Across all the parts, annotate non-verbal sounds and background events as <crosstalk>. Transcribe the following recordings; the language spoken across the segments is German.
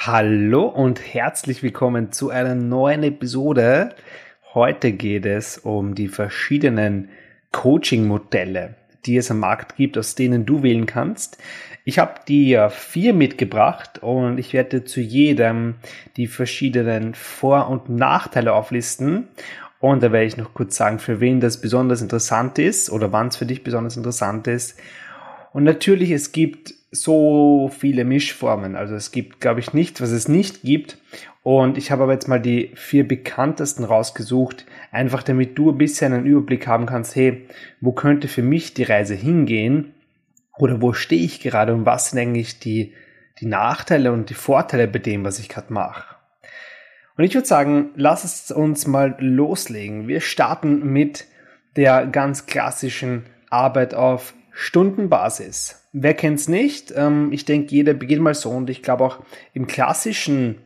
Hallo und herzlich willkommen zu einer neuen Episode. Heute geht es um die verschiedenen Coaching-Modelle, die es am Markt gibt, aus denen du wählen kannst. Ich habe dir vier mitgebracht und ich werde zu jedem die verschiedenen Vor- und Nachteile auflisten. Und da werde ich noch kurz sagen, für wen das besonders interessant ist oder wann es für dich besonders interessant ist. Und natürlich, es gibt so viele Mischformen. Also es gibt, glaube ich, nichts, was es nicht gibt. Und ich habe aber jetzt mal die vier bekanntesten rausgesucht, einfach damit du ein bisschen einen Überblick haben kannst, hey, wo könnte für mich die Reise hingehen? Oder wo stehe ich gerade und was sind eigentlich die, die Nachteile und die Vorteile bei dem, was ich gerade mache? Und ich würde sagen, lass es uns mal loslegen. Wir starten mit der ganz klassischen Arbeit auf Stundenbasis. Wer kennt's nicht? Ähm, ich denke, jeder beginnt mal so und ich glaube auch im klassischen,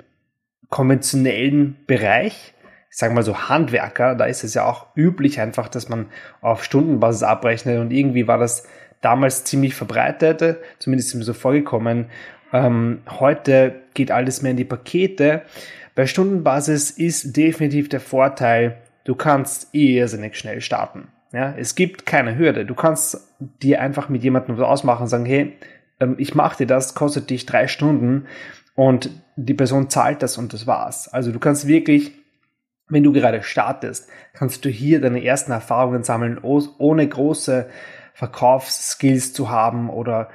konventionellen Bereich, ich sage mal so Handwerker, da ist es ja auch üblich einfach, dass man auf Stundenbasis abrechnet und irgendwie war das damals ziemlich verbreitet, zumindest ist mir so vorgekommen. Ähm, heute geht alles mehr in die Pakete. Bei Stundenbasis ist definitiv der Vorteil, du kannst irrsinnig schnell starten. Ja, es gibt keine Hürde. Du kannst dir einfach mit jemandem was ausmachen und sagen, hey, ähm, ich mache dir das, kostet dich drei Stunden und die Person zahlt das und das war's. Also du kannst wirklich, wenn du gerade startest, kannst du hier deine ersten Erfahrungen sammeln, ohne große Verkaufsskills zu haben oder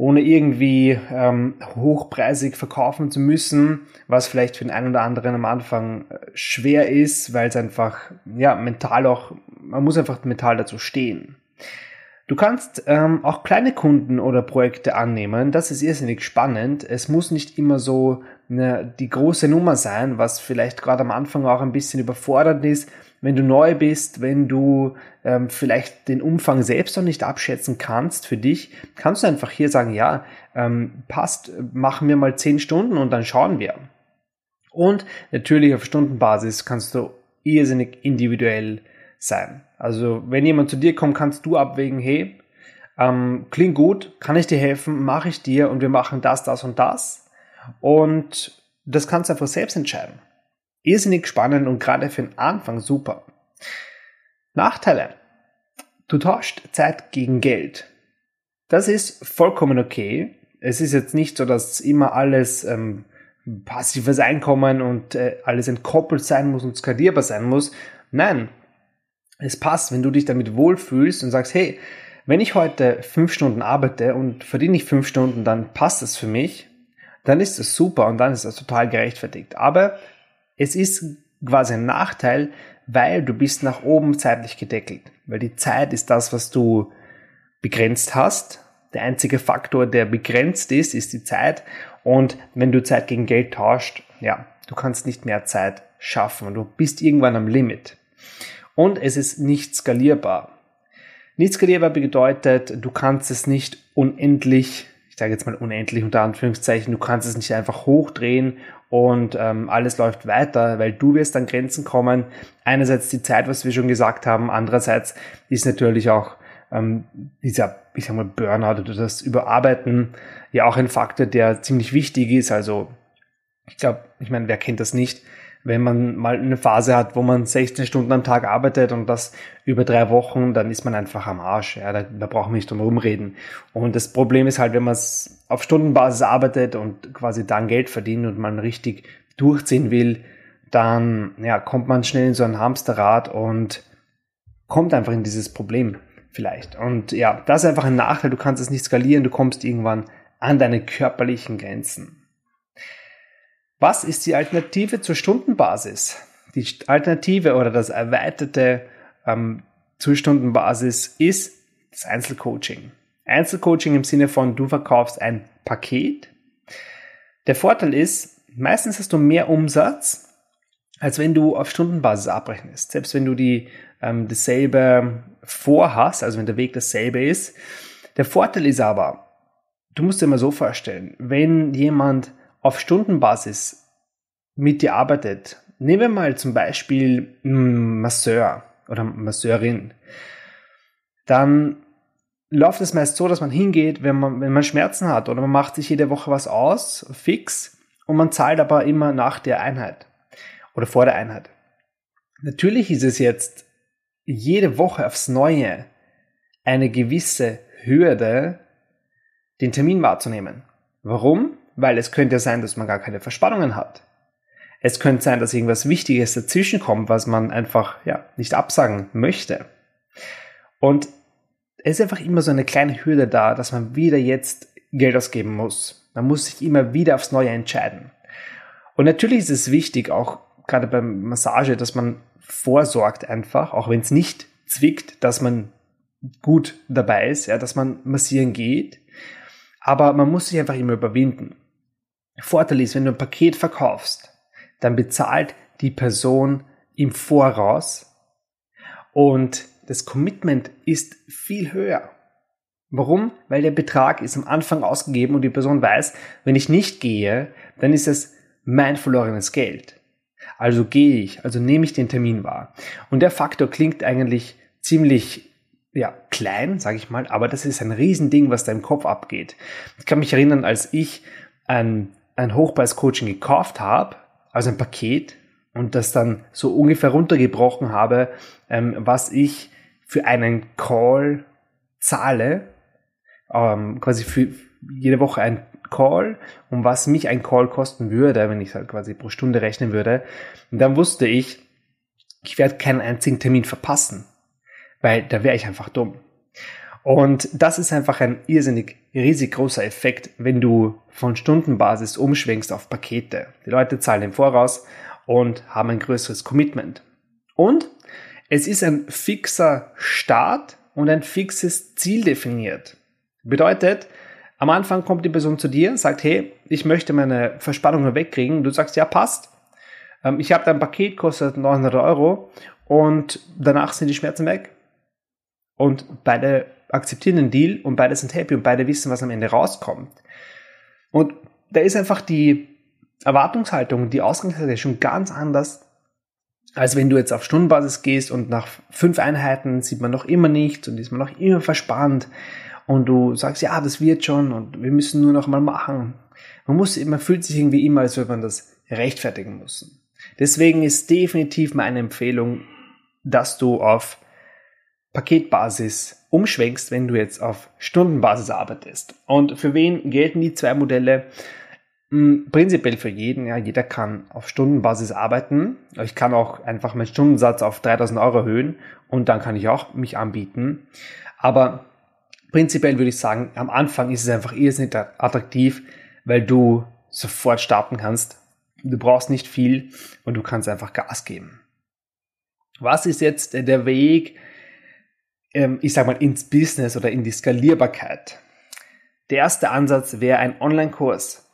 ohne irgendwie ähm, hochpreisig verkaufen zu müssen, was vielleicht für den einen oder anderen am Anfang äh, schwer ist, weil es einfach ja mental auch, man muss einfach mental dazu stehen. Du kannst ähm, auch kleine Kunden oder Projekte annehmen. Das ist irrsinnig spannend. Es muss nicht immer so eine, die große Nummer sein, was vielleicht gerade am Anfang auch ein bisschen überfordernd ist. Wenn du neu bist, wenn du ähm, vielleicht den Umfang selbst noch nicht abschätzen kannst für dich, kannst du einfach hier sagen, ja, ähm, passt, machen wir mal zehn Stunden und dann schauen wir. Und natürlich auf Stundenbasis kannst du irrsinnig individuell sein. Also wenn jemand zu dir kommt, kannst du abwägen, hey, ähm, klingt gut, kann ich dir helfen, mache ich dir und wir machen das, das und das. Und das kannst du einfach selbst entscheiden. Irrsinnig spannend und gerade für den Anfang super. Nachteile. Du tauscht Zeit gegen Geld. Das ist vollkommen okay. Es ist jetzt nicht so, dass immer alles ähm, passives Einkommen und äh, alles entkoppelt sein muss und skalierbar sein muss. Nein, es passt, wenn du dich damit wohlfühlst und sagst, hey, wenn ich heute fünf Stunden arbeite und verdiene ich fünf Stunden, dann passt das für mich, dann ist das super und dann ist das total gerechtfertigt. Aber es ist quasi ein Nachteil, weil du bist nach oben zeitlich gedeckelt. Weil die Zeit ist das, was du begrenzt hast. Der einzige Faktor, der begrenzt ist, ist die Zeit. Und wenn du Zeit gegen Geld tauscht, ja, du kannst nicht mehr Zeit schaffen du bist irgendwann am Limit und es ist nicht skalierbar. Nicht skalierbar bedeutet, du kannst es nicht unendlich, ich sage jetzt mal unendlich unter Anführungszeichen, du kannst es nicht einfach hochdrehen und ähm, alles läuft weiter, weil du wirst an Grenzen kommen. Einerseits die Zeit, was wir schon gesagt haben, andererseits ist natürlich auch ähm, dieser, ich sag mal, Burnout oder das Überarbeiten ja auch ein Faktor, der ziemlich wichtig ist. Also ich glaube, ich meine, wer kennt das nicht? Wenn man mal eine Phase hat, wo man 16 Stunden am Tag arbeitet und das über drei Wochen, dann ist man einfach am Arsch. Ja, da, da brauchen wir nicht drum rumreden. Und das Problem ist halt, wenn man auf Stundenbasis arbeitet und quasi dann Geld verdient und man richtig durchziehen will, dann ja, kommt man schnell in so ein Hamsterrad und kommt einfach in dieses Problem vielleicht. Und ja, das ist einfach ein Nachteil. Du kannst es nicht skalieren. Du kommst irgendwann an deine körperlichen Grenzen. Was ist die Alternative zur Stundenbasis? Die Alternative oder das erweiterte ähm, zur Stundenbasis ist das Einzelcoaching. Einzelcoaching im Sinne von, du verkaufst ein Paket. Der Vorteil ist, meistens hast du mehr Umsatz, als wenn du auf Stundenbasis abrechnest. Selbst wenn du die ähm, dasselbe vorhast, also wenn der Weg dasselbe ist. Der Vorteil ist aber, du musst dir mal so vorstellen, wenn jemand auf Stundenbasis mit dir arbeitet, nehmen wir mal zum Beispiel Masseur oder Masseurin, dann läuft es meist so, dass man hingeht, wenn man, wenn man Schmerzen hat oder man macht sich jede Woche was aus, fix, und man zahlt aber immer nach der Einheit oder vor der Einheit. Natürlich ist es jetzt jede Woche aufs Neue eine gewisse Hürde, den Termin wahrzunehmen. Warum? Weil es könnte sein, dass man gar keine Verspannungen hat. Es könnte sein, dass irgendwas Wichtiges dazwischen kommt, was man einfach ja, nicht absagen möchte. Und es ist einfach immer so eine kleine Hürde da, dass man wieder jetzt Geld ausgeben muss. Man muss sich immer wieder aufs Neue entscheiden. Und natürlich ist es wichtig, auch gerade beim Massage, dass man vorsorgt einfach, auch wenn es nicht zwickt, dass man gut dabei ist, ja, dass man massieren geht. Aber man muss sich einfach immer überwinden. Vorteil ist, wenn du ein Paket verkaufst, dann bezahlt die Person im Voraus und das Commitment ist viel höher. Warum? Weil der Betrag ist am Anfang ausgegeben und die Person weiß, wenn ich nicht gehe, dann ist es mein verlorenes Geld. Also gehe ich, also nehme ich den Termin wahr. Und der Faktor klingt eigentlich ziemlich ja, klein, sage ich mal, aber das ist ein Riesending, was da im Kopf abgeht. Ich kann mich erinnern, als ich ein, ein Hochpreis-Coaching gekauft habe, also ein Paket, und das dann so ungefähr runtergebrochen habe, ähm, was ich für einen Call zahle, ähm, quasi für jede Woche ein Call und was mich ein Call kosten würde, wenn ich halt quasi pro Stunde rechnen würde. Und dann wusste ich, ich werde keinen einzigen Termin verpassen, weil da wäre ich einfach dumm. Und das ist einfach ein irrsinnig riesig großer Effekt, wenn du von Stundenbasis umschwenkst auf Pakete. Die Leute zahlen im Voraus und haben ein größeres Commitment. Und es ist ein fixer Start und ein fixes Ziel definiert. Bedeutet, am Anfang kommt die Person zu dir, sagt, hey, ich möchte meine Verspannungen wegkriegen. Du sagst, ja, passt. Ähm, ich habe dein Paket, kostet 900 Euro und danach sind die Schmerzen weg. Und beide akzeptieren den Deal und beide sind happy und beide wissen, was am Ende rauskommt. Und da ist einfach die Erwartungshaltung, die Ausgangsseite schon ganz anders, als wenn du jetzt auf Stundenbasis gehst und nach fünf Einheiten sieht man noch immer nichts und ist man noch immer verspannt und du sagst, ja, das wird schon und wir müssen nur noch mal machen. Man muss, man fühlt sich irgendwie immer, als würde man das rechtfertigen müssen. Deswegen ist definitiv meine Empfehlung, dass du auf Paketbasis umschwenkst, wenn du jetzt auf Stundenbasis arbeitest. Und für wen gelten die zwei Modelle? Hm, prinzipiell für jeden, ja, jeder kann auf Stundenbasis arbeiten. Ich kann auch einfach meinen Stundensatz auf 3000 Euro erhöhen und dann kann ich auch mich anbieten. Aber prinzipiell würde ich sagen, am Anfang ist es einfach irrsinnig attraktiv, weil du sofort starten kannst. Du brauchst nicht viel und du kannst einfach Gas geben. Was ist jetzt der Weg, ich sag mal, ins Business oder in die Skalierbarkeit? Der erste Ansatz wäre ein Online-Kurs.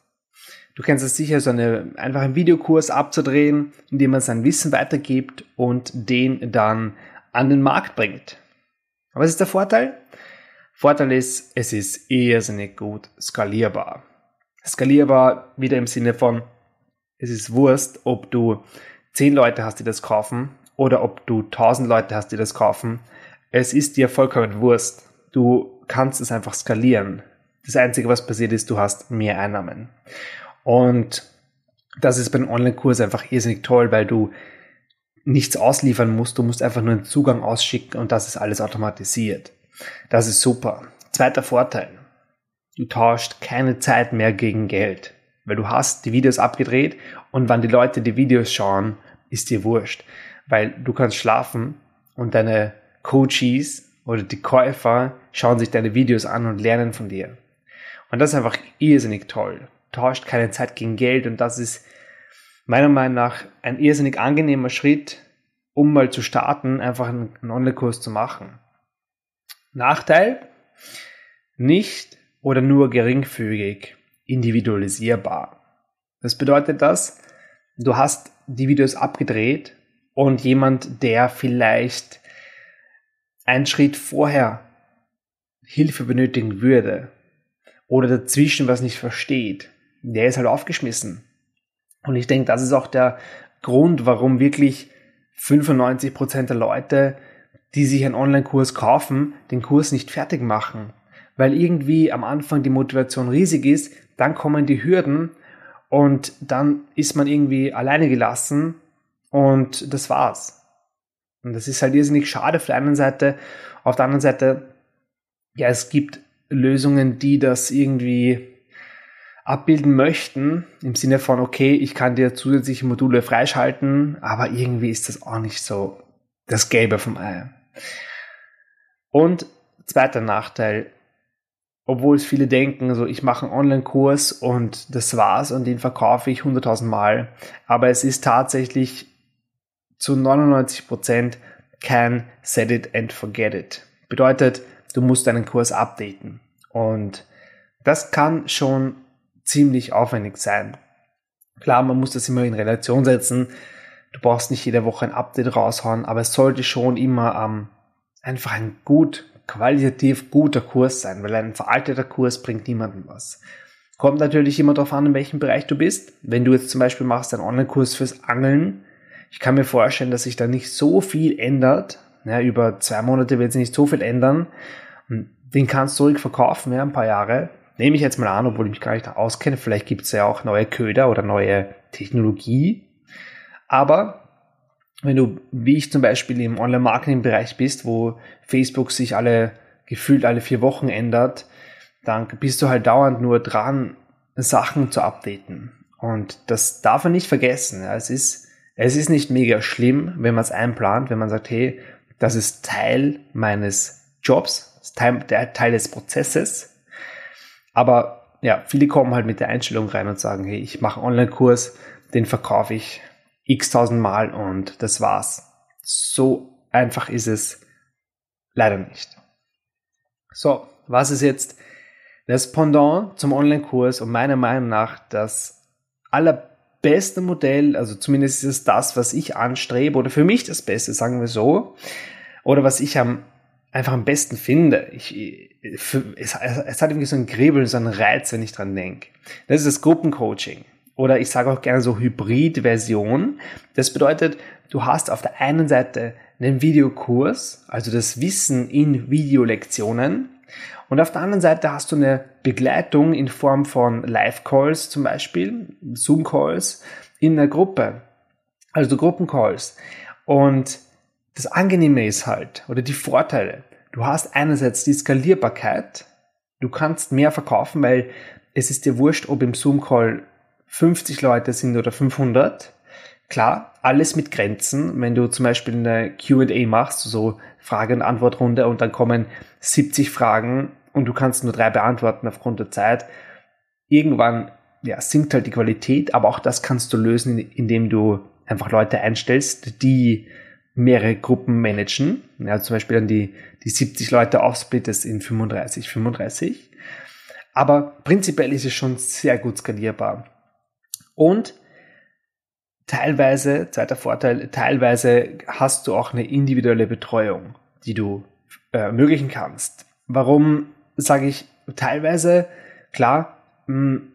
Du kennst es sicher, so eine, einfach einen Videokurs abzudrehen, indem man sein Wissen weitergibt und den dann an den Markt bringt. Aber was ist der Vorteil? Vorteil ist, es ist irrsinnig gut skalierbar. Skalierbar wieder im Sinne von, es ist Wurst, ob du 10 Leute hast, die das kaufen oder ob du 1000 Leute hast, die das kaufen. Es ist dir vollkommen Wurst. Du kannst es einfach skalieren. Das Einzige, was passiert ist, du hast mehr Einnahmen. Und das ist beim Online-Kurs einfach irrsinnig toll, weil du nichts ausliefern musst. Du musst einfach nur einen Zugang ausschicken und das ist alles automatisiert. Das ist super. Zweiter Vorteil. Du tauscht keine Zeit mehr gegen Geld, weil du hast die Videos abgedreht und wann die Leute die Videos schauen, ist dir wurscht, weil du kannst schlafen und deine Coaches oder die Käufer schauen sich deine Videos an und lernen von dir. Und das ist einfach irrsinnig toll. Tauscht keine Zeit gegen Geld und das ist meiner Meinung nach ein irrsinnig angenehmer Schritt, um mal zu starten, einfach einen Online-Kurs zu machen. Nachteil? Nicht oder nur geringfügig individualisierbar. Was bedeutet das? Du hast die Videos abgedreht und jemand, der vielleicht einen Schritt vorher Hilfe benötigen würde oder dazwischen was nicht versteht, der ist halt aufgeschmissen. Und ich denke, das ist auch der Grund, warum wirklich 95% der Leute, die sich einen Online-Kurs kaufen, den Kurs nicht fertig machen. Weil irgendwie am Anfang die Motivation riesig ist, dann kommen die Hürden und dann ist man irgendwie alleine gelassen und das war's. Und das ist halt irrsinnig schade auf der einen Seite. Auf der anderen Seite, ja, es gibt Lösungen, die das irgendwie abbilden möchten, im Sinne von, okay, ich kann dir zusätzliche Module freischalten, aber irgendwie ist das auch nicht so das Gelbe vom Ei. Und zweiter Nachteil, obwohl es viele denken, so ich mache einen Online-Kurs und das war's und den verkaufe ich 100.000 Mal, aber es ist tatsächlich zu 99 Prozent kein Set it and forget it. Bedeutet, du musst deinen Kurs updaten und das kann schon ziemlich aufwendig sein. Klar, man muss das immer in Relation setzen. Du brauchst nicht jede Woche ein Update raushauen, aber es sollte schon immer ähm, einfach ein gut, qualitativ guter Kurs sein, weil ein veralteter Kurs bringt niemandem was. Kommt natürlich immer darauf an, in welchem Bereich du bist. Wenn du jetzt zum Beispiel machst einen Online-Kurs fürs Angeln, ich kann mir vorstellen, dass sich da nicht so viel ändert. Ja, über zwei Monate wird sich nicht so viel ändern. Den kannst du ruhig verkaufen, ja, ein paar Jahre. Nehme ich jetzt mal an, obwohl ich mich gar nicht auskenne. Vielleicht gibt es ja auch neue Köder oder neue Technologie. Aber wenn du, wie ich zum Beispiel im Online-Marketing-Bereich bist, wo Facebook sich alle gefühlt alle vier Wochen ändert, dann bist du halt dauernd nur dran, Sachen zu updaten. Und das darf man nicht vergessen. Es ist, es ist nicht mega schlimm, wenn man es einplant, wenn man sagt, hey, das ist Teil meines Jobs, Teil, der Teil des Prozesses. Aber ja, viele kommen halt mit der Einstellung rein und sagen, hey, ich mache einen Online-Kurs, den verkaufe ich x tausend Mal und das war's. So einfach ist es leider nicht. So, was ist jetzt das Pendant zum Online-Kurs und meiner Meinung nach das allerbeste Modell, also zumindest ist es das, was ich anstrebe oder für mich das Beste, sagen wir so, oder was ich am einfach am besten finde. Ich, für, es, es hat irgendwie so ein Kribbeln, so einen Reiz, wenn ich dran denke. Das ist das Gruppencoaching. Oder ich sage auch gerne so Hybrid-Version. Das bedeutet, du hast auf der einen Seite einen Videokurs, also das Wissen in Videolektionen. Und auf der anderen Seite hast du eine Begleitung in Form von Live-Calls zum Beispiel, Zoom-Calls in einer Gruppe, also Gruppencalls. Und das Angenehme ist halt, oder die Vorteile, du hast einerseits die Skalierbarkeit, du kannst mehr verkaufen, weil es ist dir wurscht, ob im Zoom-Call 50 Leute sind oder 500. Klar, alles mit Grenzen. Wenn du zum Beispiel eine Q&A machst, so Frage- und Antwortrunde und dann kommen 70 Fragen und du kannst nur drei beantworten aufgrund der Zeit, irgendwann ja, sinkt halt die Qualität, aber auch das kannst du lösen, indem du einfach Leute einstellst, die mehrere Gruppen managen. Ja, zum Beispiel dann die, die 70 Leute aufsplittest in 35, 35. Aber prinzipiell ist es schon sehr gut skalierbar. Und teilweise, zweiter Vorteil, teilweise hast du auch eine individuelle Betreuung, die du äh, ermöglichen kannst. Warum sage ich teilweise? Klar, mh, hm,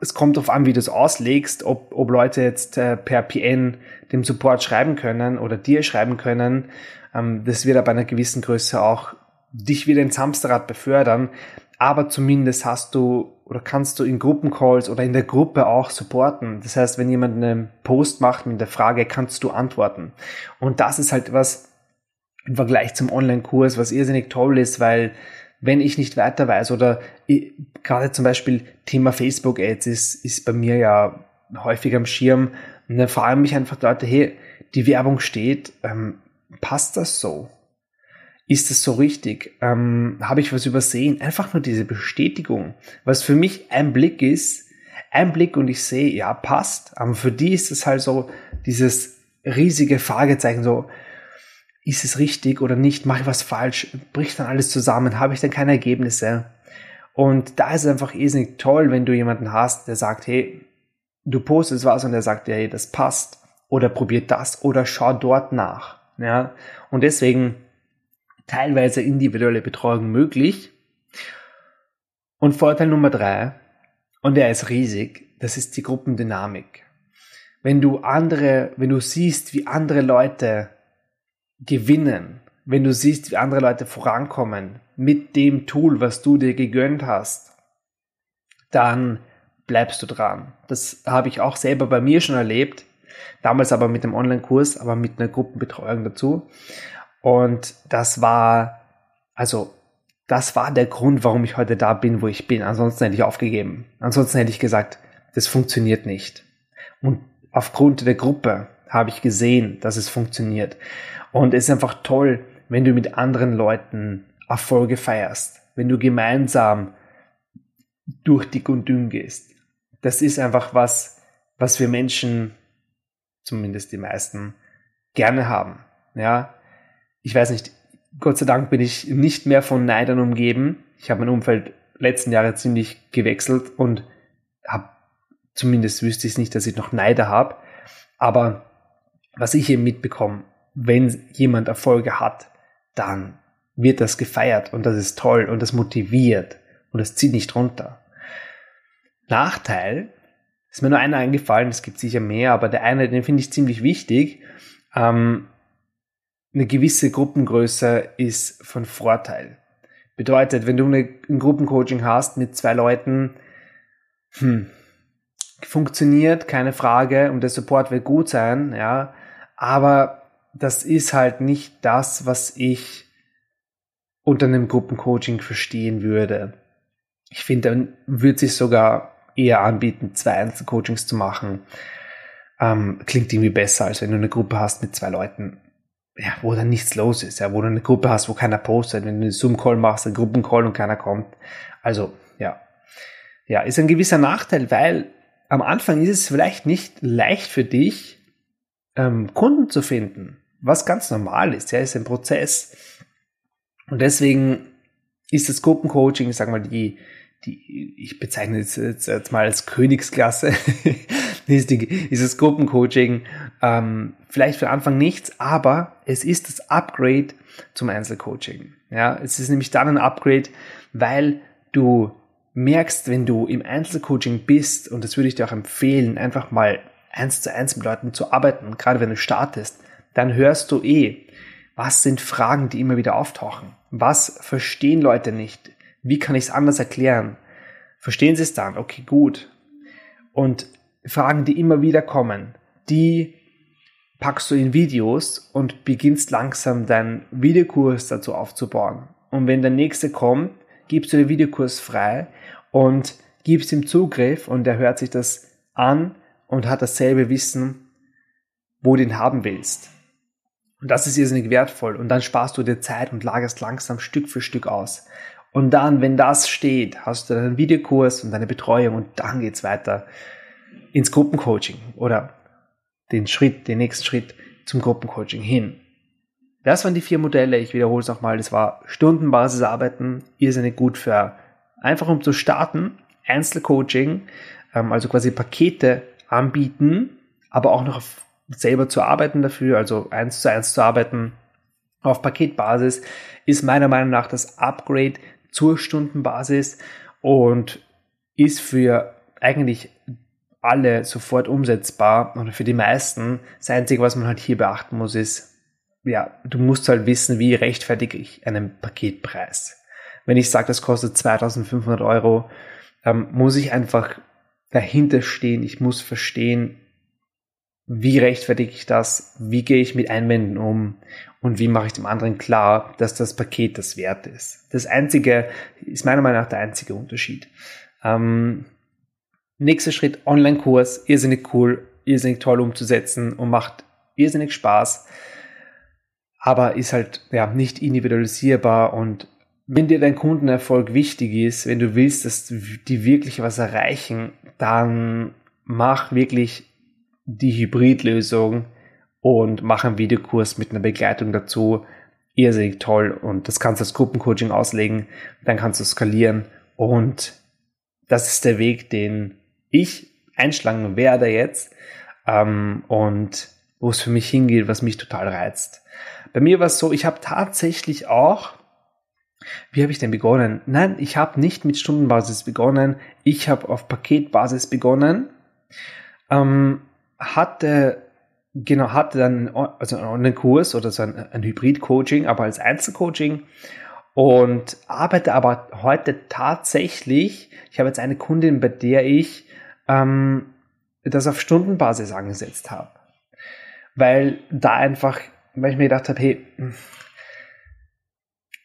es kommt darauf an, wie du es auslegst, ob, ob Leute jetzt äh, per PN dem Support schreiben können oder dir schreiben können. Ähm, das wird aber einer gewissen Größe auch dich wieder ins Hamsterrad befördern. Aber zumindest hast du oder kannst du in Gruppencalls oder in der Gruppe auch supporten. Das heißt, wenn jemand einen Post macht mit der Frage, kannst du antworten. Und das ist halt was im Vergleich zum Online-Kurs, was irrsinnig toll ist, weil wenn ich nicht weiter weiß oder ich, gerade zum Beispiel Thema Facebook Ads ist, ist bei mir ja häufig am Schirm und dann fragen mich einfach Leute, hey, die Werbung steht, ähm, passt das so? Ist das so richtig? Ähm, Habe ich was übersehen? Einfach nur diese Bestätigung, was für mich ein Blick ist, ein Blick und ich sehe, ja, passt. Aber für die ist es halt so dieses riesige Fragezeichen, so, ist es richtig oder nicht, mache ich was falsch, bricht dann alles zusammen, habe ich dann keine Ergebnisse. Und da ist es einfach irrsinnig toll, wenn du jemanden hast, der sagt, hey, du postest was und der sagt, hey, das passt. oder probiert das oder schau dort nach. Ja, und deswegen teilweise individuelle Betreuung möglich. Und Vorteil Nummer drei, und der ist riesig, das ist die Gruppendynamik. Wenn du andere, wenn du siehst, wie andere Leute gewinnen, wenn du siehst, wie andere Leute vorankommen mit dem Tool, was du dir gegönnt hast, dann bleibst du dran. Das habe ich auch selber bei mir schon erlebt. Damals aber mit dem Online-Kurs, aber mit einer Gruppenbetreuung dazu. Und das war, also, das war der Grund, warum ich heute da bin, wo ich bin. Ansonsten hätte ich aufgegeben. Ansonsten hätte ich gesagt, das funktioniert nicht. Und aufgrund der Gruppe habe ich gesehen, dass es funktioniert. Und es ist einfach toll, wenn du mit anderen Leuten Erfolge feierst, wenn du gemeinsam durch dick und dünn gehst. Das ist einfach was, was wir Menschen, zumindest die meisten, gerne haben. Ja, ich weiß nicht, Gott sei Dank bin ich nicht mehr von Neidern umgeben. Ich habe mein Umfeld letzten Jahre ziemlich gewechselt und habe, zumindest wüsste ich es nicht, dass ich noch Neider habe. Aber was ich eben mitbekomme, wenn jemand Erfolge hat, dann wird das gefeiert und das ist toll und das motiviert und das zieht nicht runter. Nachteil, ist mir nur einer eingefallen, es gibt sicher mehr, aber der eine, den finde ich ziemlich wichtig. Ähm, eine gewisse Gruppengröße ist von Vorteil. Bedeutet, wenn du eine, ein Gruppencoaching hast mit zwei Leuten, hm, funktioniert, keine Frage, und der Support wird gut sein, ja, aber das ist halt nicht das, was ich unter einem Gruppencoaching verstehen würde. Ich finde, dann würde sich sogar eher anbieten, zwei Einzelcoachings zu machen. Ähm, klingt irgendwie besser, als wenn du eine Gruppe hast mit zwei Leuten, ja, wo dann nichts los ist, ja, wo du eine Gruppe hast, wo keiner postet, wenn du einen Zoom-Call machst, einen Gruppencall und keiner kommt. Also, ja. Ja, ist ein gewisser Nachteil, weil am Anfang ist es vielleicht nicht leicht für dich, ähm, Kunden zu finden, was ganz normal ist, ja, ist ein Prozess. Und deswegen ist das Gruppencoaching, ich sag mal, die, die, ich bezeichne es jetzt, jetzt mal als Königsklasse, <laughs> ist, die, ist das Gruppencoaching ähm, vielleicht für Anfang nichts, aber es ist das Upgrade zum Einzelcoaching. Ja, es ist nämlich dann ein Upgrade, weil du merkst, wenn du im Einzelcoaching bist, und das würde ich dir auch empfehlen, einfach mal eins zu eins mit Leuten zu arbeiten, gerade wenn du startest, dann hörst du eh, was sind Fragen, die immer wieder auftauchen? Was verstehen Leute nicht? Wie kann ich es anders erklären? Verstehen sie es dann? Okay, gut. Und Fragen, die immer wieder kommen, die packst du in Videos und beginnst langsam deinen Videokurs dazu aufzubauen. Und wenn der nächste kommt, gibst du den Videokurs frei und gibst ihm Zugriff und er hört sich das an und hat dasselbe Wissen, wo du ihn haben willst. Und das ist irrsinnig wertvoll. Und dann sparst du dir Zeit und lagerst langsam Stück für Stück aus. Und dann, wenn das steht, hast du deinen Videokurs und deine Betreuung und dann geht's weiter ins Gruppencoaching oder den Schritt, den nächsten Schritt zum Gruppencoaching hin. Das waren die vier Modelle. Ich wiederhole es nochmal. Das war Stundenbasisarbeiten, irrsinnig gut für einfach um zu starten, Einzelcoaching, ähm, also quasi Pakete anbieten, aber auch noch selber zu arbeiten dafür, also eins zu eins zu arbeiten auf Paketbasis, ist meiner Meinung nach das Upgrade zur Stundenbasis und ist für eigentlich alle sofort umsetzbar und für die meisten. Das Einzige, was man halt hier beachten muss, ist, ja, du musst halt wissen, wie rechtfertige ich einen Paketpreis. Wenn ich sage, das kostet 2500 Euro, ähm, muss ich einfach dahinter stehen. Ich muss verstehen, wie rechtfertige ich das, wie gehe ich mit Einwänden um und wie mache ich dem anderen klar, dass das Paket das wert ist. Das einzige, ist meiner Meinung nach der einzige Unterschied. Ähm, nächster Schritt, Online-Kurs, irrsinnig cool, irrsinnig toll umzusetzen und macht irrsinnig Spaß, aber ist halt ja nicht individualisierbar. Und wenn dir dein Kundenerfolg wichtig ist, wenn du willst, dass die wirklich was erreichen, dann mach wirklich die Hybridlösung und mach einen Videokurs mit einer Begleitung dazu. Irrsinnig toll. Und das kannst du als Gruppencoaching auslegen, dann kannst du skalieren. Und das ist der Weg, den ich einschlagen werde jetzt. Ähm, und wo es für mich hingeht, was mich total reizt. Bei mir war es so, ich habe tatsächlich auch, wie habe ich denn begonnen? Nein, ich habe nicht mit Stundenbasis begonnen, ich habe auf Paketbasis begonnen, ähm, hatte genau hatte dann also einen Kurs oder so ein, ein Hybrid-Coaching, aber als Einzelcoaching und arbeite aber heute tatsächlich. Ich habe jetzt eine Kundin, bei der ich ähm, das auf Stundenbasis angesetzt habe, weil da einfach, weil ich mir gedacht habe, hey,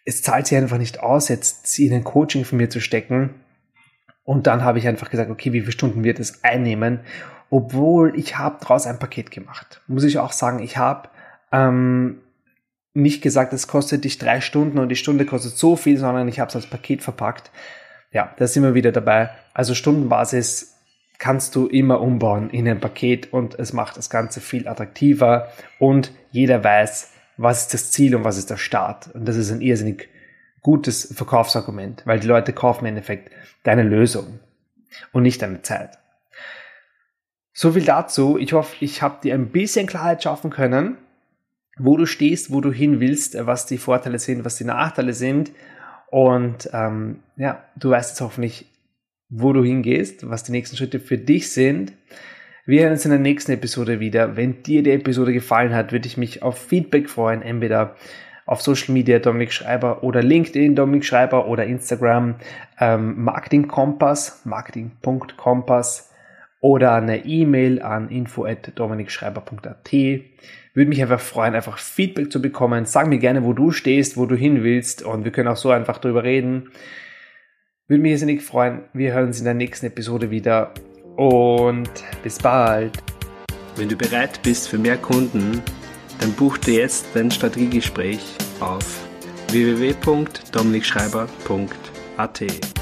es zahlt sich einfach nicht aus, jetzt in ein Coaching von mir zu stecken. Und dann habe ich einfach gesagt, okay, wie viele Stunden wird es einnehmen? Obwohl ich habe daraus ein Paket gemacht. Muss ich auch sagen, ich habe ähm, nicht gesagt, es kostet dich drei Stunden und die Stunde kostet so viel, sondern ich habe es als Paket verpackt. Ja, da sind wir wieder dabei. Also Stundenbasis kannst du immer umbauen in ein Paket und es macht das Ganze viel attraktiver und jeder weiß, was ist das Ziel und was ist der Start. Und das ist ein irrsinnig gutes Verkaufsargument, weil die Leute kaufen im Endeffekt deine Lösung und nicht deine Zeit. So viel dazu. Ich hoffe, ich habe dir ein bisschen Klarheit schaffen können, wo du stehst, wo du hin willst, was die Vorteile sind, was die Nachteile sind. Und ähm, ja, du weißt jetzt hoffentlich, wo du hingehst, was die nächsten Schritte für dich sind. Wir hören uns in der nächsten Episode wieder. Wenn dir die Episode gefallen hat, würde ich mich auf Feedback freuen, entweder auf Social Media Dominik Schreiber oder LinkedIn Dominik Schreiber oder Instagram ähm, Marketing Kompass, marketing.kompass oder eine E-Mail an info@dominikschreiber.at. Würde mich einfach freuen, einfach Feedback zu bekommen. Sag mir gerne, wo du stehst, wo du hin willst und wir können auch so einfach darüber reden. Würde mich irrsinnig freuen. Wir hören uns in der nächsten Episode wieder und bis bald. Wenn du bereit bist für mehr Kunden, dann buch dir jetzt dein Strategiegespräch auf www.dominikschreiber.at.